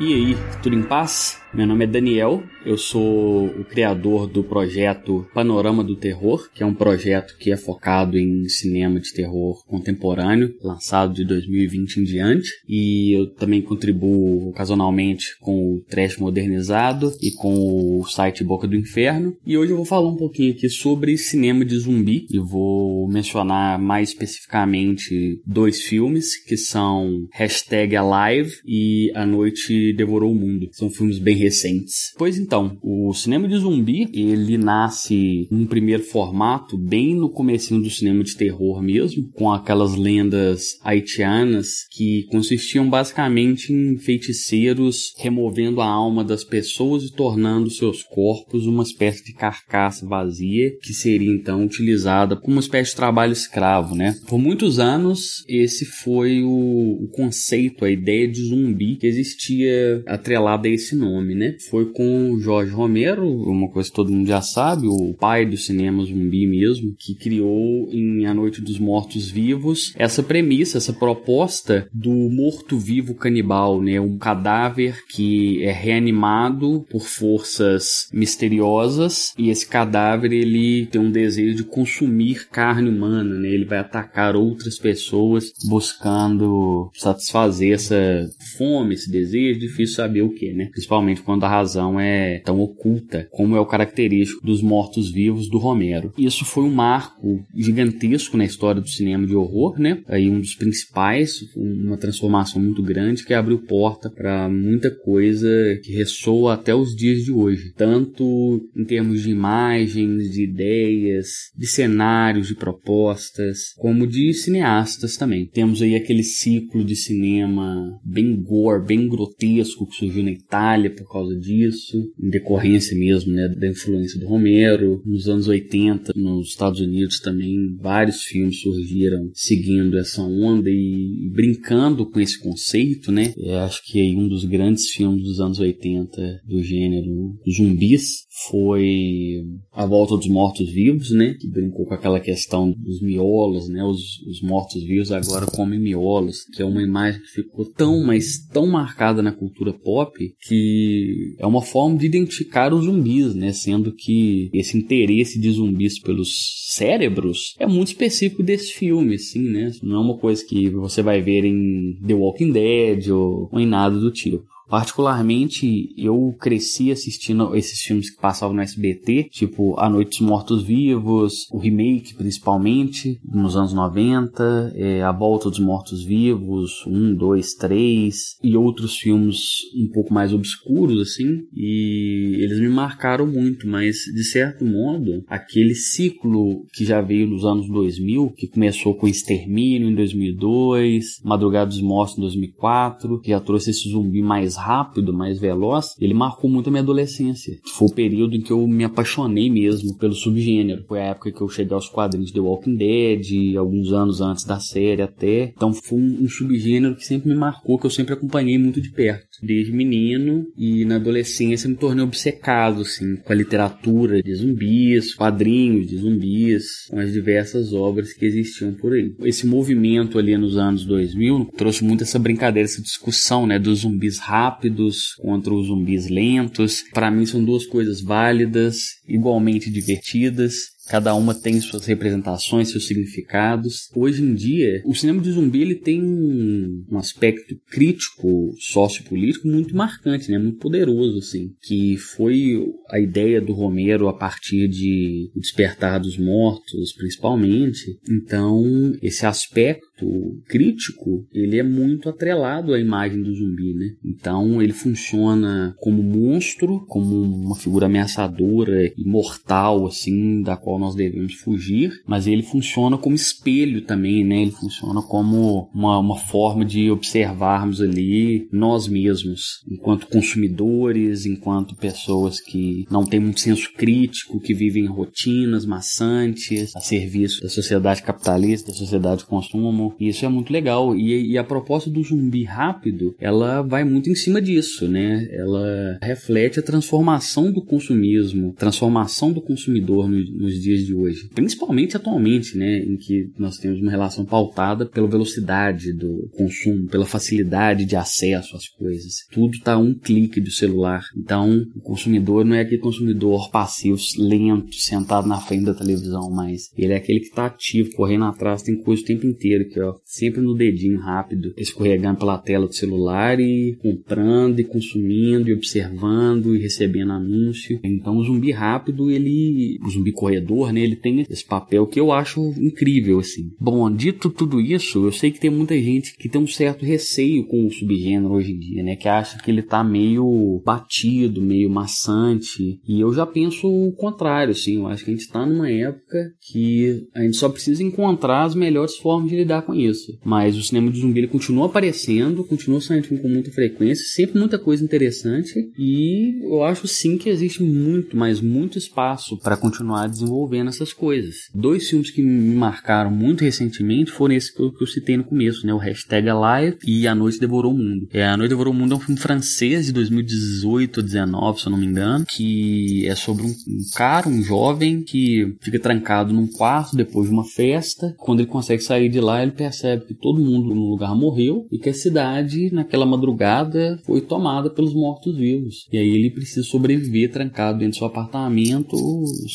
E aí, tudo em paz? Meu nome é Daniel, eu sou o criador do projeto Panorama do Terror, que é um projeto que é focado em cinema de terror contemporâneo, lançado de 2020 em diante. E eu também contribuo ocasionalmente com o Trash Modernizado e com o site Boca do Inferno. E hoje eu vou falar um pouquinho aqui sobre cinema de zumbi e vou mencionar mais especificamente dois filmes que são Hashtag Alive e A Noite Devorou o Mundo. São filmes bem recentes. Pois então, o cinema de zumbi, ele nasce num primeiro formato bem no comecinho do cinema de terror mesmo, com aquelas lendas haitianas que consistiam basicamente em feiticeiros removendo a alma das pessoas e tornando seus corpos uma espécie de carcaça vazia que seria então utilizada como uma espécie de trabalho escravo, né? Por muitos anos esse foi o, o conceito, a ideia de zumbi que existia atrelada a esse nome né? Foi com o Jorge Romero, uma coisa que todo mundo já sabe, o pai do cinema zumbi mesmo, que criou em A Noite dos Mortos Vivos essa premissa, essa proposta do morto-vivo canibal, né? Um cadáver que é reanimado por forças misteriosas e esse cadáver ele tem um desejo de consumir carne humana, né? Ele vai atacar outras pessoas buscando satisfazer essa fome, esse desejo, difícil saber o que, né? Principalmente principalmente quando a razão é tão oculta, como é o característico dos mortos-vivos do Romero. Isso foi um marco gigantesco na história do cinema de horror, né? Aí um dos principais, uma transformação muito grande que abriu porta para muita coisa que ressoa até os dias de hoje, tanto em termos de imagens, de ideias, de cenários, de propostas, como de cineastas também. Temos aí aquele ciclo de cinema bem gore, bem grotesco que surgiu na Itália por causa disso, em decorrência mesmo né, da influência do Romero. Nos anos 80, nos Estados Unidos também, vários filmes surgiram seguindo essa onda e, brincando com esse conceito, né? Eu acho que aí um dos grandes filmes dos anos 80 do gênero zumbis foi A Volta dos Mortos-Vivos, né? Que brincou com aquela questão dos miolos, né? Os, os mortos-vivos agora comem miolos, que é uma imagem que ficou tão, mas tão marcada na cultura pop que é uma forma de identificar os zumbis, né? Sendo que esse interesse de zumbis pelos cérebros é muito específico desse filme, assim, né? Não é uma coisa que você vai ver em The Walking Dead ou, ou em nada do tipo. Particularmente, eu cresci assistindo esses filmes que passavam no SBT, tipo A Noite dos Mortos Vivos, o remake principalmente, nos anos 90, é, A Volta dos Mortos Vivos, 1, 2, 3, e outros filmes um pouco mais obscuros, assim, e eles me marcaram muito, mas de certo modo, aquele ciclo que já veio nos anos 2000, que começou com Extermínio em 2002, Madrugada dos Mortos em 2004, que já trouxe esse zumbi mais rápido, mais veloz, ele marcou muito a minha adolescência. Foi o período em que eu me apaixonei mesmo pelo subgênero. Foi a época que eu cheguei aos quadrinhos The Walking Dead, alguns anos antes da série até. Então foi um, um subgênero que sempre me marcou, que eu sempre acompanhei muito de perto. Desde menino e na adolescência me tornei obcecado, assim, com a literatura de zumbis, quadrinhos de zumbis, com as diversas obras que existiam por aí. Esse movimento ali nos anos 2000 trouxe muito essa brincadeira, essa discussão, né, dos zumbis rápidos rápidos contra os zumbis lentos. Para mim são duas coisas válidas, igualmente divertidas Cada uma tem suas representações, seus significados. Hoje em dia, o cinema de zumbi ele tem um aspecto crítico, sociopolítico muito marcante, né? Muito poderoso, assim. Que foi a ideia do Romero a partir de Despertar dos Mortos, principalmente. Então, esse aspecto crítico, ele é muito atrelado à imagem do zumbi, né? Então, ele funciona como monstro, como uma figura ameaçadora, imortal, assim, da qual nós devemos fugir, mas ele funciona como espelho também, né? Ele funciona como uma, uma forma de observarmos ali nós mesmos, enquanto consumidores, enquanto pessoas que não têm muito senso crítico, que vivem rotinas maçantes, a serviço da sociedade capitalista, da sociedade de consumo. E isso é muito legal. E, e a proposta do zumbi rápido, ela vai muito em cima disso, né? Ela reflete a transformação do consumismo, transformação do consumidor no, nos dias de hoje. Principalmente atualmente, né? Em que nós temos uma relação pautada pela velocidade do consumo, pela facilidade de acesso às coisas. Tudo está a um clique do celular. Então, o consumidor não é aquele consumidor passivo, lento, sentado na frente da televisão, mas ele é aquele que está ativo, correndo atrás, tem coisa o tempo inteiro, que ó, sempre no dedinho rápido, escorregando pela tela do celular e comprando e consumindo e observando e recebendo anúncio. Então, o zumbi rápido, ele, o zumbi corredor, né, ele tem esse papel que eu acho incrível, assim. Bom, dito tudo isso, eu sei que tem muita gente que tem um certo receio com o subgênero hoje em dia, né, que acha que ele tá meio batido, meio maçante, e eu já penso o contrário, assim, eu acho que a gente tá numa época que a gente só precisa encontrar as melhores formas de lidar com isso. Mas o cinema de zumbi ele continua aparecendo, continua saindo com muita frequência, sempre muita coisa interessante, e eu acho sim que existe muito, mas muito espaço para continuar desenvolvendo essas coisas. Dois filmes que me marcaram muito recentemente foram esses que eu, que eu citei no começo, né? O Hashtag Alive e A Noite Devorou o Mundo. É, a Noite Devorou o Mundo é um filme francês de 2018 ou 19, se eu não me engano, que é sobre um, um cara, um jovem que fica trancado num quarto depois de uma festa. Quando ele consegue sair de lá, ele percebe que todo mundo no lugar morreu e que a cidade, naquela madrugada, foi tomada pelos mortos-vivos. E aí ele precisa sobreviver trancado dentro do seu apartamento,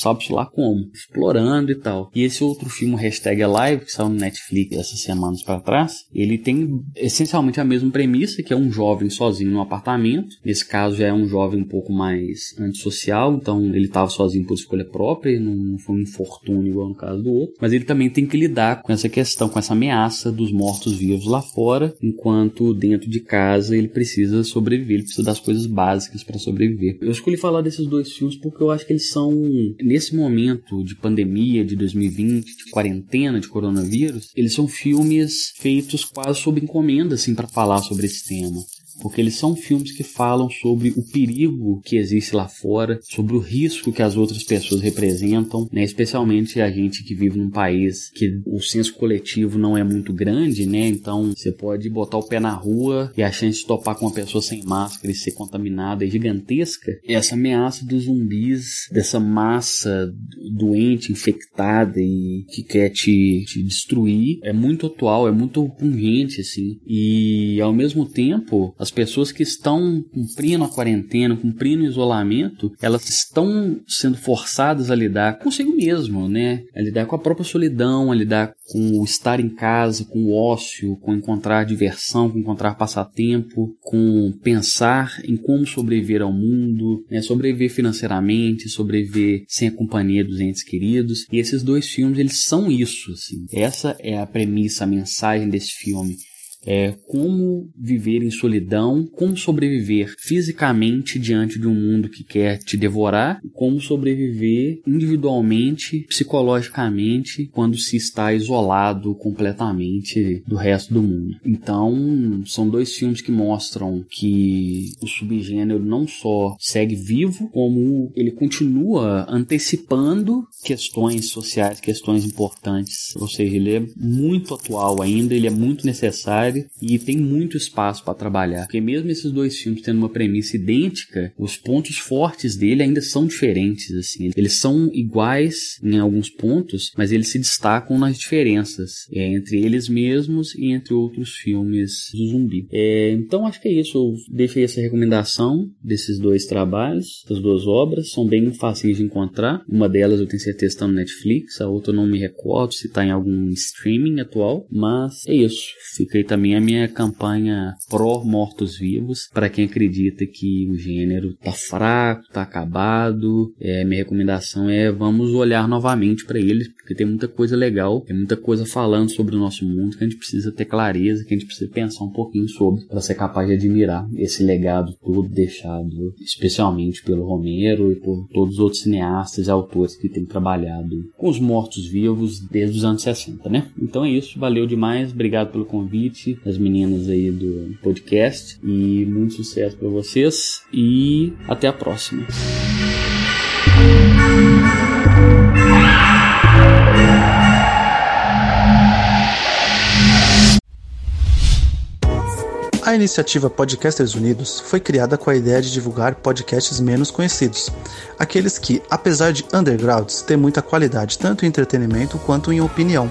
sabe-se lá como, explorando e tal. E esse outro filme, Hashtag Alive, que saiu no Netflix essas semanas para trás, ele tem essencialmente a mesma premissa, que é um jovem sozinho no apartamento. Nesse caso já é um jovem um pouco mais antissocial, então ele estava sozinho por escolha própria, não foi um infortúnio igual no caso do outro. Mas ele também tem que lidar com essa questão, com essa ameaça dos mortos-vivos lá fora, enquanto dentro de casa ele precisa sobreviver, ele precisa das coisas básicas para sobreviver. Eu escolhi falar desses dois filmes porque eu acho que eles são, nesse momento de pandemia de 2020, de quarentena, de coronavírus, eles são filmes feitos quase sob encomenda, assim, para falar sobre esse tema porque eles são filmes que falam sobre o perigo que existe lá fora, sobre o risco que as outras pessoas representam, né? especialmente a gente que vive num país que o senso coletivo não é muito grande, né? Então você pode botar o pé na rua e a chance de topar com uma pessoa sem máscara e ser contaminada é gigantesca. Essa ameaça dos zumbis, dessa massa doente, infectada e que quer te, te destruir, é muito atual, é muito pungente, assim. E ao mesmo tempo, as pessoas que estão cumprindo a quarentena, cumprindo o isolamento, elas estão sendo forçadas a lidar consigo mesmo, né? A lidar com a própria solidão, a lidar com o estar em casa, com o ócio, com encontrar diversão, com encontrar passatempo, com pensar em como sobreviver ao mundo, né? sobreviver financeiramente, sobreviver sem a companhia dos entes queridos. E esses dois filmes, eles são isso, assim. Essa é a premissa, a mensagem desse filme é, como viver em solidão, como sobreviver fisicamente diante de um mundo que quer te devorar, como sobreviver individualmente, psicologicamente, quando se está isolado completamente do resto do mundo. Então, são dois filmes que mostram que o subgênero não só segue vivo, como ele continua antecipando questões sociais, questões importantes. Ou seja, ele é muito atual ainda, ele é muito necessário e tem muito espaço para trabalhar. Porque mesmo esses dois filmes tendo uma premissa idêntica, os pontos fortes dele ainda são diferentes, assim. Eles são iguais em alguns pontos, mas eles se destacam nas diferenças é, entre eles mesmos e entre outros filmes do zumbi. É, então acho que é isso. Eu deixei essa recomendação desses dois trabalhos, das duas obras. São bem fáceis de encontrar. Uma delas eu tenho certeza está no Netflix, a outra eu não me recordo se está em algum streaming atual. Mas é isso. Fica aí também mim a minha campanha pró mortos-vivos, para quem acredita que o gênero tá fraco, tá acabado. É, minha recomendação é vamos olhar novamente para eles, porque tem muita coisa legal, tem muita coisa falando sobre o nosso mundo que a gente precisa ter clareza, que a gente precisa pensar um pouquinho sobre para ser capaz de admirar esse legado todo deixado, especialmente pelo Romero e por todos os outros cineastas e autores que têm trabalhado com os mortos-vivos desde os anos 60, né? Então é isso, valeu demais, obrigado pelo convite, as meninas aí do podcast e muito sucesso para vocês e até a próxima. A iniciativa Podcasters Unidos foi criada com a ideia de divulgar podcasts menos conhecidos, aqueles que, apesar de undergrounds, têm muita qualidade tanto em entretenimento quanto em opinião.